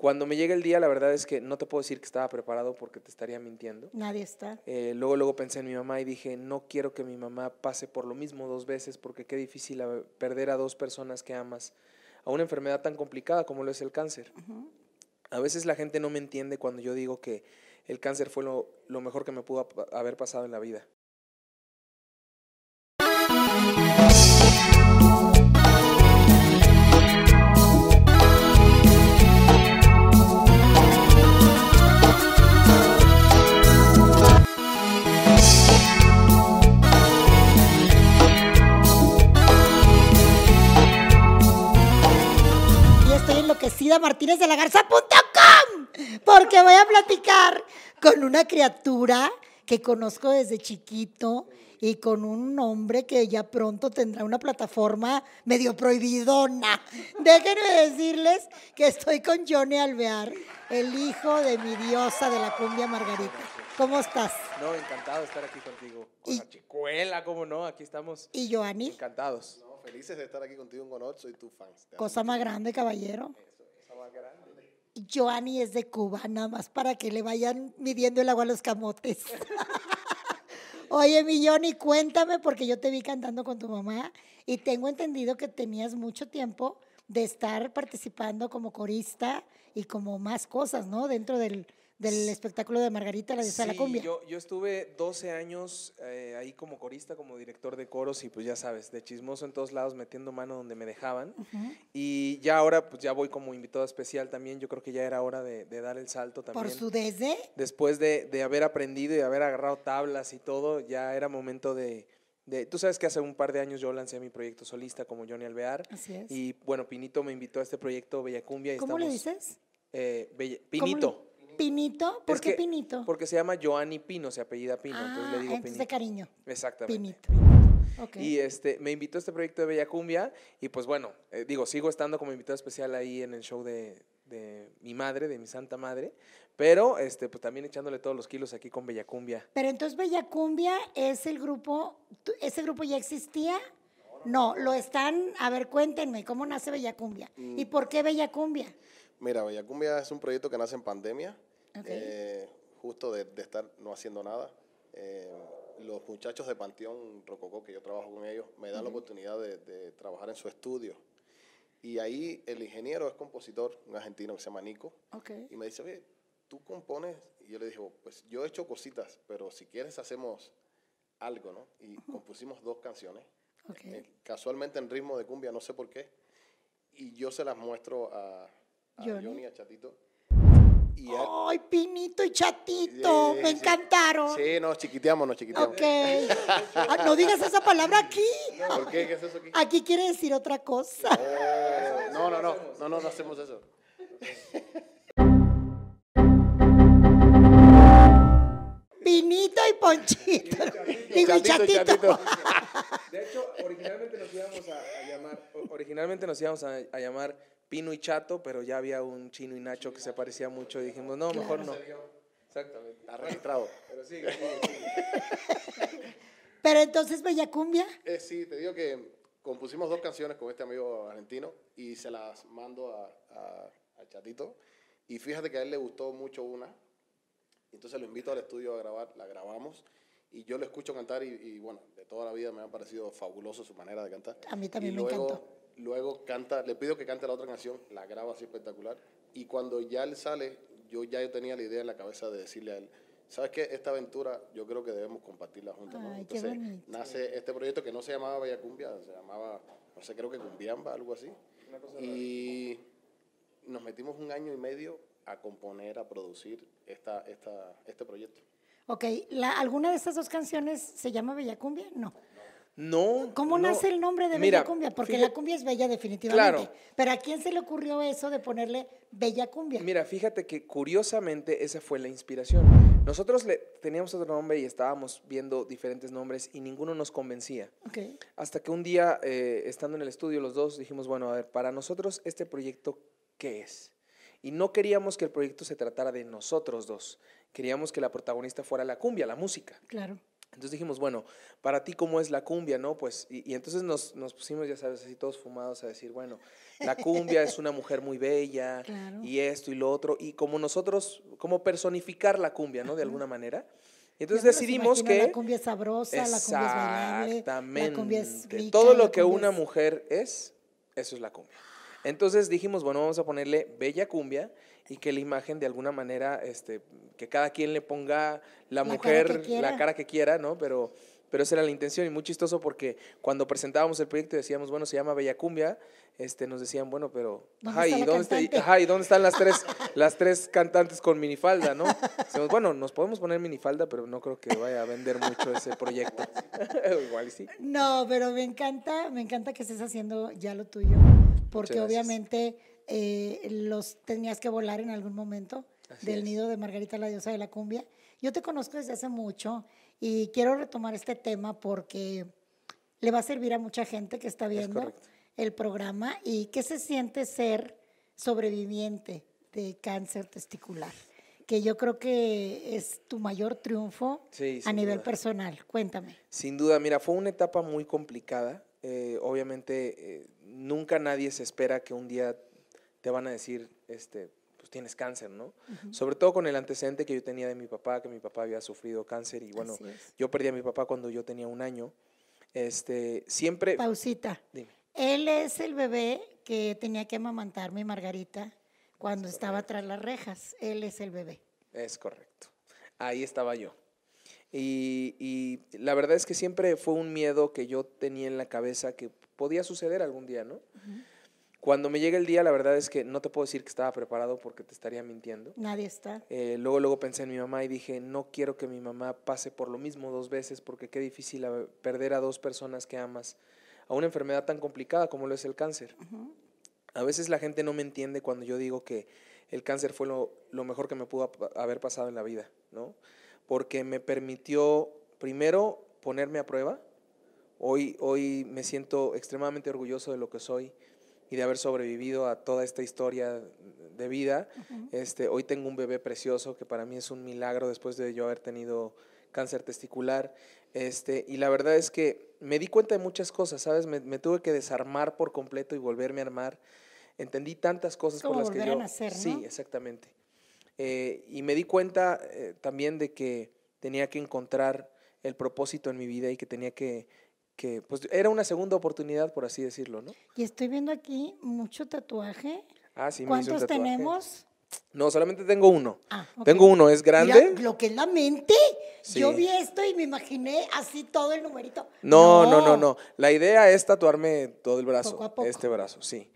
Cuando me llega el día, la verdad es que no te puedo decir que estaba preparado porque te estaría mintiendo. Nadie está. Eh, luego, luego pensé en mi mamá y dije, no quiero que mi mamá pase por lo mismo dos veces porque qué difícil perder a dos personas que amas a una enfermedad tan complicada como lo es el cáncer. A veces la gente no me entiende cuando yo digo que el cáncer fue lo, lo mejor que me pudo haber pasado en la vida. Martínez de la Garza.com porque voy a platicar con una criatura que conozco desde chiquito y con un hombre que ya pronto tendrá una plataforma medio prohibidona. Déjenme decirles que estoy con Johnny Alvear, el hijo de mi diosa de la cumbia Margarita. ¿Cómo estás? No, encantado de estar aquí contigo. Con Y- la chicuela, ¿cómo no? Aquí estamos ¿Y Joanny? encantados. No, felices de estar aquí contigo en honor, soy tu fan. Cosa más grande, caballero. Joanny es de Cuba, nada más para que le vayan midiendo el agua a los camotes. Oye, mi Johnny, cuéntame, porque yo te vi cantando con tu mamá y tengo entendido que tenías mucho tiempo de estar participando como corista y como más cosas, ¿no? Dentro del, del espectáculo de Margarita, la de Sala Sí, Cumbia. yo, yo estuve 12 años eh, ahí como corista, como director de coros y pues ya sabes, de chismoso en todos lados, metiendo mano donde me dejaban. Y ya ahora pues ya voy como invitado especial también, yo creo que ya era hora de, de dar el salto también. Por su desde. Después de, de haber aprendido y haber agarrado tablas y todo, ya era momento de, de... Tú sabes que hace un par de años yo lancé mi proyecto solista como Johnny Alvear. Así es. Y bueno, Pinito me invitó a este proyecto Bella Cumbia. Y ¿Cómo le estamos, dices? eh, Bella- ¿Cómo le- Pinito. ¿Pinito? ¿Por Es qué que- Pinito? Porque se llama Joanny Pino, se apellida Pino, entonces Ah, le digo entonces de Pinito. cariño. Exactamente. Pinito. Y este, me invitó a este proyecto de Bella Cumbia y pues bueno, eh, digo, sigo estando como invitado especial ahí en el show de, de mi madre, de mi santa madre, pero este, pues también echándole todos los kilos aquí con Bella Cumbia. Pero entonces Bella Cumbia es el grupo, ¿tú- ¿ese grupo ya existía? No, lo están, a ver, cuéntenme, ¿cómo nace Bella Cumbia? ¿Y por qué Bella Cumbia? Mira, Bella Cumbia es un proyecto que nace en pandemia, Ok. eh, justo de, de estar no haciendo nada. Eh, los muchachos de Panteón Rococó, que yo trabajo con ellos, me dan la oportunidad de, de trabajar en su estudio. Y ahí el ingeniero es compositor, un argentino que se llama Nico, Ok. y me dice, oye, tú compones. Y yo le dije, pues yo he hecho cositas, pero si quieres hacemos algo, ¿no? Y compusimos dos canciones. Ok. eh, casualmente en ritmo de cumbia, no sé por qué. Y yo se las muestro a, a Johnny. Johnny, a Chatito. Y ¡Ay, Pinito y Chatito! Me sí. encantaron. Sí, nos chiquiteamos, nos chiquiteamos. Ok. Ah, no digas esa palabra aquí. ¿Por qué? ¿Qué es eso aquí? Aquí quiere decir otra cosa. Oh, no, no, no, no, no, no hacemos eso. Pinito y Ponchito. Digo, y Chatito, Chatito. Chatito. De hecho, originalmente nos íbamos a, a llamar, originalmente nos íbamos a, a llamar Pino y Chato, pero ya había un Chino y Nacho que se parecía mucho y dijimos, no, mejor no. Exactamente. Está registrado. Pero sigue, sigue, sigue. Pero entonces Bella Cumbia. Eh, sí, te digo que compusimos dos canciones con este amigo argentino y se las mando a, a- a Chatito. Y fíjate que a él le gustó mucho una. Entonces lo invito al estudio a grabar, la grabamos. Y yo lo escucho cantar y, y, bueno, de toda la vida me ha parecido fabuloso su manera de cantar. A mí también Y me luego, encantó. Luego canta, le pido que cante la otra canción, la graba así espectacular. Y cuando ya él sale, yo ya yo tenía la idea en la cabeza de decirle a él, ¿sabes qué? Esta aventura yo creo que debemos compartirla juntos. ¿no? Ay, Entonces nace este proyecto que no se llamaba Bella Cumbia, se llamaba, no sé, creo que Cumbiamba, algo así. Y nos metimos un año y medio a componer, a producir esta, esta, este proyecto. Ok, ¿la, ¿alguna de estas dos canciones se llama Bella Cumbia? No. No. ¿Cómo no. nace el nombre de Bella Mira, Cumbia? Porque fíjate- la cumbia es bella definitivamente. Claro. Pero ¿a quién se le ocurrió eso de ponerle Bella Cumbia? Mira, fíjate que curiosamente esa fue la inspiración. Nosotros le teníamos otro nombre y estábamos viendo diferentes nombres y ninguno nos convencía. Ok. Hasta que un día, eh, estando en el estudio los dos, dijimos, bueno, a ver, para nosotros este proyecto, ¿qué es? Y no queríamos que el proyecto se tratara de nosotros dos. Queríamos que la protagonista fuera la cumbia, la música. Claro. Entonces dijimos, bueno, para ti, ¿cómo es la cumbia, no? Pues, y, y entonces nos, nos pusimos, ya sabes, así todos fumados a decir, bueno, la cumbia es una mujer muy bella Claro. y esto y lo otro, y como nosotros, como personificar la cumbia, ¿no? De alguna manera. Y entonces decidimos que... La cumbia es sabrosa, la cumbia es bailable, Exactamente. la cumbia es rica, Todo lo que cumbia una es- mujer es, eso es la cumbia. Entonces dijimos, bueno, vamos a ponerle bella cumbia y que la imagen de alguna manera, este, que cada quien le ponga la, mujer la cara que quiera, ¿no? Pero, pero esa era la intención y muy chistoso porque cuando presentábamos el proyecto decíamos, bueno, se llama Bella Cumbia, este, nos decían, bueno, pero, ¿Dónde está ¿y dónde, está- cantante? ajá, ¿y dónde están las tres, las tres cantantes con minifalda, no? Decimos, bueno, nos podemos poner minifalda, pero no creo que vaya a vender mucho ese proyecto. Igual sí. No, pero me encanta, me encanta que estés haciendo ya lo tuyo, porque obviamente eh, los tenías que volar en algún momento Así del es. nido de Margarita la diosa de la cumbia. Yo te conozco desde hace mucho y quiero retomar este tema porque le va a servir a mucha gente que está viendo el programa y qué se siente ser sobreviviente de cáncer testicular, que yo creo que es tu mayor triunfo Sí, a nivel duda. personal. Cuéntame. Sin duda, mira, fue una etapa muy complicada. Eh, obviamente, eh, nunca nadie se espera que un día te van a decir, este, pues tienes cáncer, ¿no? Sobre todo con el antecedente que yo tenía de mi papá, que mi papá había sufrido cáncer y bueno, yo perdí a mi papá cuando yo tenía un año. Este, siempre, Pausita. dime, Él es el bebé que tenía que amamantar mi Margarita cuando estaba tras las rejas. Él es el bebé. es correcto. Ahí estaba yo. Y, y la verdad es que siempre fue un miedo que yo tenía en la cabeza que podía suceder algún día, ¿no? Cuando me llega el día, la verdad es que no te puedo decir que estaba preparado porque te estaría mintiendo. Nadie está. Eh, luego, luego pensé en mi mamá y dije, no quiero que mi mamá pase por lo mismo dos veces porque qué difícil perder a dos personas que amas a una enfermedad tan complicada como lo es el cáncer. A veces la gente no me entiende cuando yo digo que el cáncer fue lo, lo mejor que me pudo haber pasado en la vida, ¿no? Porque me permitió, primero, ponerme a prueba. Hoy, hoy me siento extremadamente orgulloso de lo que soy y de haber sobrevivido a toda esta historia de vida. este, hoy tengo un bebé precioso que para mí es un milagro después de yo haber tenido cáncer testicular. Este, y la verdad es que me di cuenta de muchas cosas, ¿sabes? Me, me tuve que desarmar por completo y volverme a armar. Entendí tantas cosas por las que a yo... Sí, exactamente. Eh, y me di cuenta eh, también de que tenía que encontrar el propósito en mi vida y que tenía que, que, pues era una segunda oportunidad, por así decirlo, ¿no? Y estoy viendo aquí mucho tatuaje. Ah, sí, me un ¿Cuántos tatuaje. tenemos? No, solamente tengo uno. Ah, ok. Tengo uno, es grande. Mira, lo que es la mente. Yo vi esto y me imaginé así todo el numerito. No, no, no, no. La idea es tatuarme todo el brazo. Poco a poco. Este brazo, sí.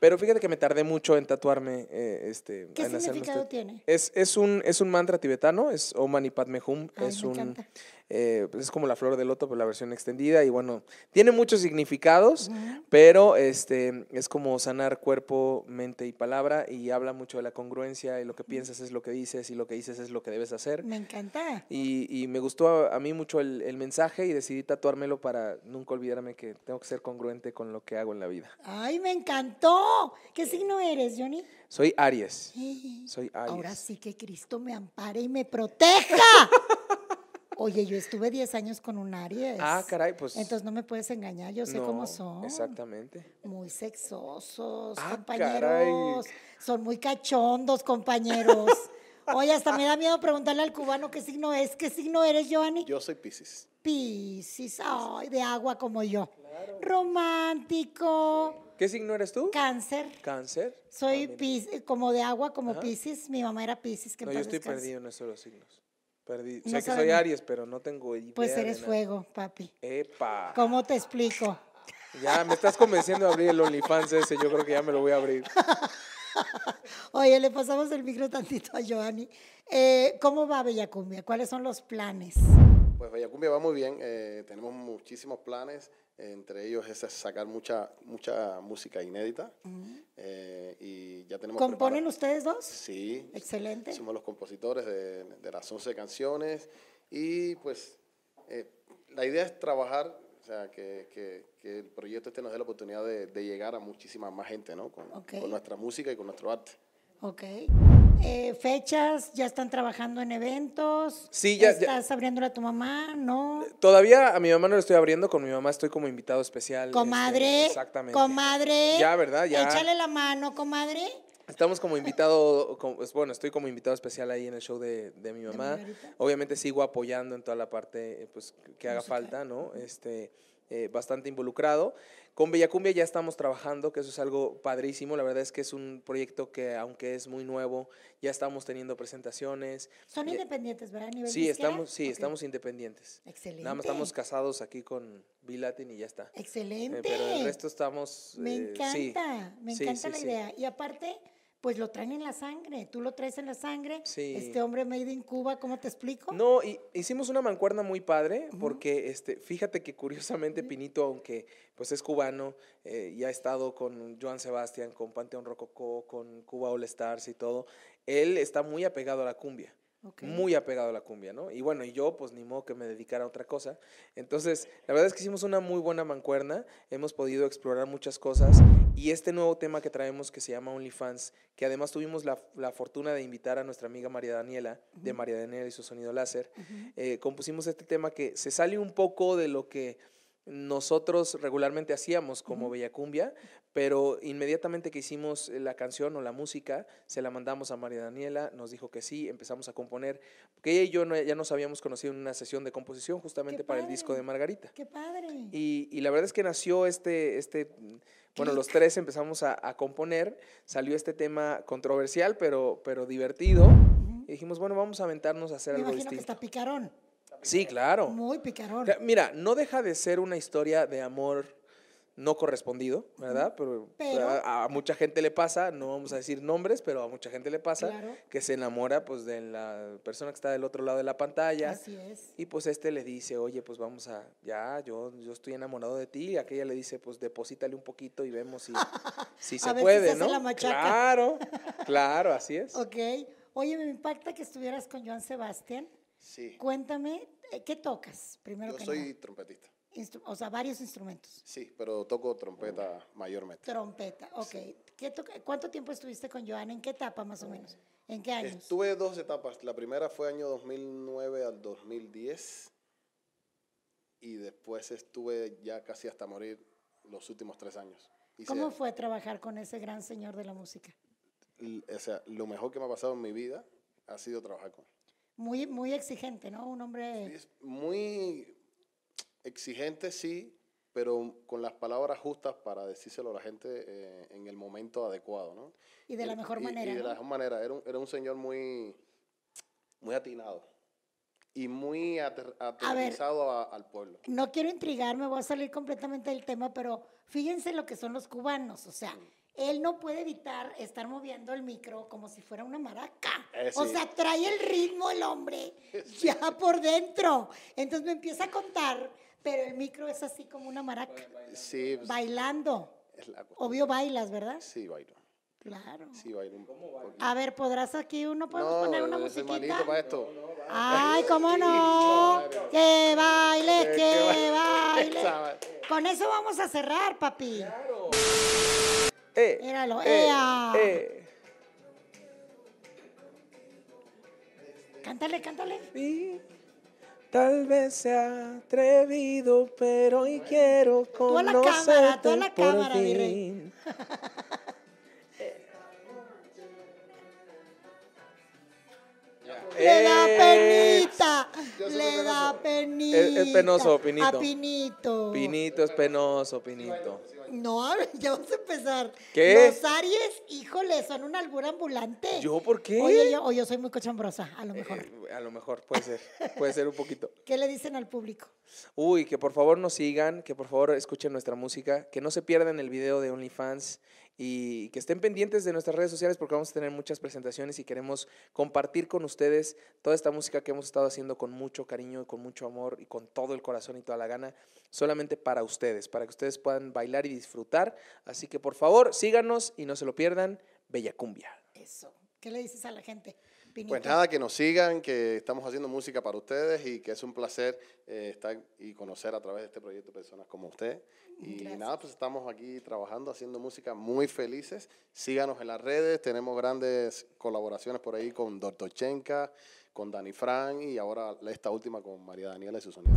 Pero fíjate que me tardé mucho en tatuarme. eh, este, ¿Qué en significado tiene? Es, es, un, es un mantra tibetano, es Om Mani Padme Hum. Ay, es me un. encanta. Eh, pues es como la flor del loto, pero la versión extendida. Y bueno, tiene muchos significados, pero este, es como sanar cuerpo, mente y palabra. Y habla mucho de la congruencia. Y lo que piensas es lo que dices, y lo que dices es lo que debes hacer. Me encanta. Y, y me gustó a, a mí mucho el, el mensaje y decidí tatuármelo para nunca olvidarme que tengo que ser congruente con lo que hago en la vida. Ay, me encantó. ¿Qué signo eres, Johnny? Soy Aries. Ay, Soy Aries. Ahora sí que Cristo me ampare y me proteja. Oye, yo estuve 10 años con un Aries. Ah, caray, pues. Entonces no me puedes engañar, yo sé cómo no, son. Exactamente. Muy sexosos, Ah, compañeros. Son muy cachondos, compañeros. Oye, hasta me da miedo preguntarle al cubano qué signo es. ¿Qué signo eres, Joanny? Yo soy Pisces. Piscis, ay, de agua como yo. Romántico, ¿Qué signo eres tú? cáncer. Cáncer. Soy Ah. Pis- como de agua, como Ajá. Piscis. Mi mamá era en No, yo estoy descanse. perdido en esos los signos. Perdí. No sé que soy. Aries, pero no tengo idea. Pues de eres nada. fuego, papi. Epa. ¿Cómo te explico? Ya me estás convenciendo de abrir el OnlyFans ese. Yo creo que ya me lo voy a abrir. Oye, le pasamos el micro tantito a Joanny. Eh, ¿Cómo va Bellacumbia? ¿Cuáles son los planes? Pues Bellacumbia va muy bien, eh, tenemos muchísimos planes, entre ellos es sacar mucha, mucha música inédita eh, ya tenemos... ¿Componen preparado- ustedes dos? Sí, Excelente. somos los compositores de, de las 11 canciones y pues eh, la idea es trabajar, o sea, que, que- que el proyecto este nos dé la oportunidad de, de llegar a muchísima más gente, ¿no? Con, con nuestra música y con nuestro arte. Ok. Eh, fechas, ya están trabajando en eventos. Sí, ya- ya- ¿Estás abriéndole a tu mamá? No. Todavía a mi mamá no le estoy abriendo, con mi mamá estoy como invitado especial. este, Comadre. exactamente. Comadre. Ya, ¿verdad? Ya. Échale la mano, comadre. Estamos como invitado, como- bueno, estoy como invitado especial ahí en el show de, de mi mamá. Obviamente sigo apoyando en toda la parte eh, pues, que haga Musical. falta, ¿no? Este, eh, bastante involucrado. Con Bella Cumbia ya estamos trabajando, que eso es algo padrísimo. La verdad es que es un proyecto que, aunque es muy nuevo, ya estamos teniendo presentaciones. Son Ya- independientes, ¿verdad? A nivel Sí, disquera? estamos, sí, estamos independientes. Excelente. Nada más estamos casados aquí con Bilatin y ya está. Eh, Excelente. pero el resto estamos. Me eh, sí. encanta, me encanta sí, la idea. Y aparte, pues lo traen en la sangre. Tú lo traes en la sangre. Sí. Este hombre made in Cuba, ¿cómo te explico? No, y hicimos una mancuerna muy padre porque este, fíjate que curiosamente Pinito, aunque pues es cubano eh, y ha estado con Joan Sebastián, con Panteón Rococó, con Cuba All Stars y todo, él está muy apegado a la cumbia. Muy apegado a la cumbia, ¿no? Y bueno, y yo pues ni modo que me dedicara a otra cosa. Entonces, la verdad es que hicimos una muy buena mancuerna, hemos podido explorar muchas cosas y este nuevo tema que traemos que se llama OnlyFans, que además tuvimos la, la fortuna de invitar a nuestra amiga María Daniela, de María Daniela y su sonido láser, eh, compusimos este tema que se sale un poco de lo que nosotros regularmente hacíamos como Bella Cumbia, pero inmediatamente que hicimos la canción o la música, se la mandamos a María Daniela, nos dijo que sí, empezamos a componer, porque ella y yo no- ya nos habíamos conocido en una sesión de composición justamente para el disco de Margarita. Qué padre. Y, y la verdad es que nació este, este bueno, los tres empezamos a, a componer, salió este tema controversial, pero, pero divertido, y dijimos, bueno, vamos a aventarnos a hacer Me algo imagino que distinto. está picarón. Sí, claro. Muy picarón. Ca- Mira, no deja de ser una historia de amor no correspondido, ¿verdad? Pero, Pero- a, a mucha gente le pasa, no vamos a decir nombres, pero a mucha gente le pasa Claro. que se enamora pues de la persona que está del otro lado de la pantalla. Así es. Y pues este le dice, oye, pues vamos a, ya, yo, yo estoy enamorado de ti. Y aquella le dice, pues deposítale un poquito y vemos si, si se puede, ¿no? la machaca. Claro, claro, así es. Ok. Oye, me impacta que estuvieras con Joan Sebastián. Sí. Cuéntame, eh, ¿qué tocas? Primero Yo que soy nada. trompetista. Instru- o sea, varios instrumentos. Sí, pero toco trompeta mayormente. Trompeta, ok. ¿Qué toca- ¿Cuánto tiempo estuviste con Joan? ¿En qué etapa más o menos? ¿En qué años? Estuve dos etapas. La primera fue año 2009 al 2010 y después estuve ya casi hasta morir los últimos tres años. Hice- ¿Cómo fue trabajar con ese gran señor de la música? O sea, lo mejor que me ha pasado en mi vida ha sido trabajar con él. Muy, muy exigente, ¿no? Un hombre... Es muy exigente, sí, pero con las palabras justas para decírselo a la gente eh, en el momento adecuado, ¿no? Y de la mejor y- manera, Y de ¿no? la mejor manera. Era un, era un señor muy, muy atinado y muy ater- aterrizado a- al pueblo. No quiero intrigar, me voy a salir completamente del tema, pero fíjense lo que son los cubanos. O sea, él no puede evitar estar moviendo el micro como si fuera una maraca. Eh, O sí. sea, trae el ritmo el hombre ya por dentro. Entonces me empieza a contar, pero el micro es así como una maraca, Sí, pues, bailando. es la cuestión. Obvio bailas, ¿verdad? Sí, bailo. Claro. Sí, bailo un. A ver, ¿podrás aquí uno? ¿Podemos No, poner una musiquita? para esto. Ay, ¿cómo no? Que baile, que qué baile. Con eso vamos a cerrar, papi. Eh, Míralo, eh, ea. eh. Cántale, cántale. Y tal vez sea atrevido, pero hoy quiero Tú a la conocerte cámara, tú a la por cámara, mi rey. fin. Le da Eh, penita. Soy Le da penita. Es- es penoso, Pinito. A Pinito. Pinito es penoso, Pinito. No, ya vamos a empezar. ¿Qué? Los Aries, híjole, son un albur ambulante. ¿Yo por qué? Oye, yo, o yo soy muy cochambrosa, a lo mejor. Eh, a lo mejor, puede ser. Puede ser un poquito. ¿Qué le dicen al público? Uy, que por favor nos sigan, que por favor escuchen nuestra música, que no se pierdan el video de OnlyFans y que estén pendientes de nuestras redes sociales porque vamos a tener muchas presentaciones y queremos compartir con ustedes toda esta música que hemos estado haciendo con mucho cariño y con mucho amor y con todo el corazón y toda la gana, solamente para ustedes, para que ustedes puedan bailar y disfrutar. Así que por favor síganos y no se lo pierdan. Bella Cumbia. Eso. ¿Qué le dices a la gente? Pinito. Pues nada, que nos sigan, que estamos haciendo música para ustedes y que es un placer eh, estar y conocer a través de este proyecto personas como usted. Y Gracias. nada, pues estamos aquí trabajando, haciendo música muy felices. Síganos en las redes, tenemos grandes colaboraciones por ahí con Dr. Chenka, con Dani Fran y ahora esta última con María Daniela y sus sonidos.